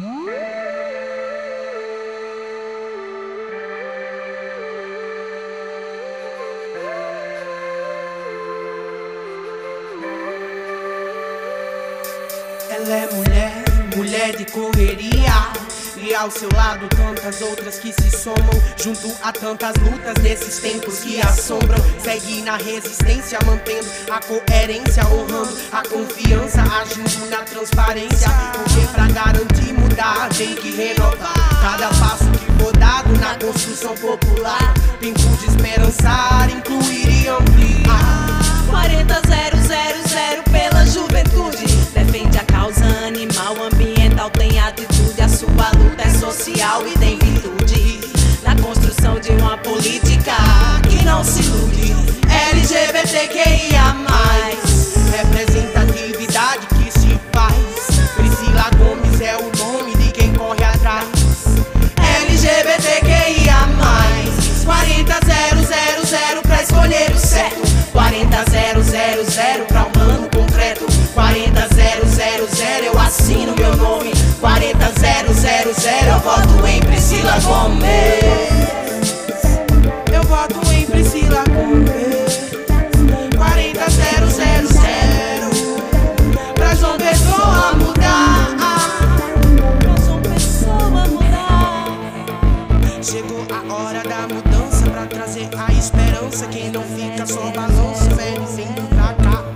Ela é mulher, mulher de correria. E ao seu lado tantas outras que se somam. Junto a tantas lutas desses tempos que assombram. Segue na resistência, mantendo a coerência Honrando a confiança, agindo na transparência tem que renovar. Cada passo que for dado na construção popular. Tempo de esperançar, incluir e ampliar 40000 pela juventude. Defende a causa animal, ambiental, tem atitude A sua luta é social e eu voto em Priscila Gomes. Eu voto em Priscila Gomes. 40000 Pra João Pessoa mudar. Pra João Pessoa mudar. Chegou a hora da mudança pra trazer a esperança. Quem não fica só balança, velho, sem pra cá